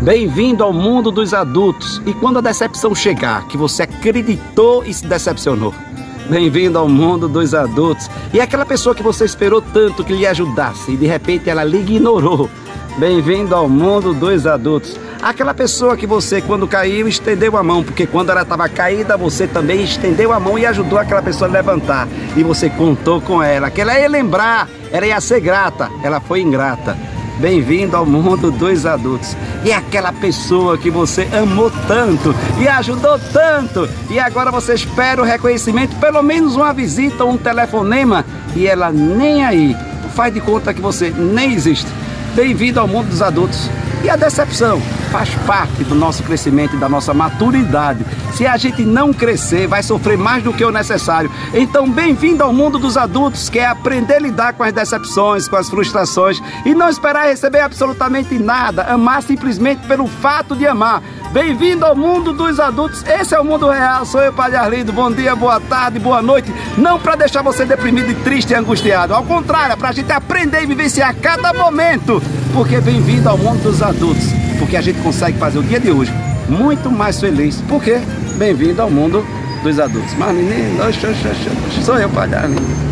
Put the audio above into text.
Bem-vindo ao mundo dos adultos. E quando a decepção chegar, que você acreditou e se decepcionou. Bem-vindo ao mundo dos adultos. E aquela pessoa que você esperou tanto que lhe ajudasse e de repente ela lhe ignorou. Bem-vindo ao mundo dos adultos. Aquela pessoa que você, quando caiu, estendeu a mão, porque quando ela estava caída, você também estendeu a mão e ajudou aquela pessoa a levantar. E você contou com ela, que ela ia lembrar, ela ia ser grata, ela foi ingrata. Bem-vindo ao mundo dos adultos. E aquela pessoa que você amou tanto e ajudou tanto, e agora você espera o reconhecimento, pelo menos uma visita ou um telefonema, e ela nem aí. Faz de conta que você nem existe. Bem-vindo ao mundo dos adultos. E a decepção faz parte do nosso crescimento e da nossa maturidade. Se a gente não crescer, vai sofrer mais do que o necessário. Então, bem-vindo ao mundo dos adultos, que é aprender a lidar com as decepções, com as frustrações e não esperar receber absolutamente nada. Amar simplesmente pelo fato de amar. Bem-vindo ao mundo dos adultos. Esse é o mundo real. Sou eu, Padre Arlindo. Bom dia, boa tarde, boa noite. Não para deixar você deprimido triste e angustiado. Ao contrário, é para a gente aprender e vivenciar cada momento. Porque bem-vindo ao mundo dos adultos. Porque a gente consegue fazer o dia de hoje muito mais feliz. Por quê? Bem-vindo ao mundo dos adultos. Mas menino, sou eu, Arlindo.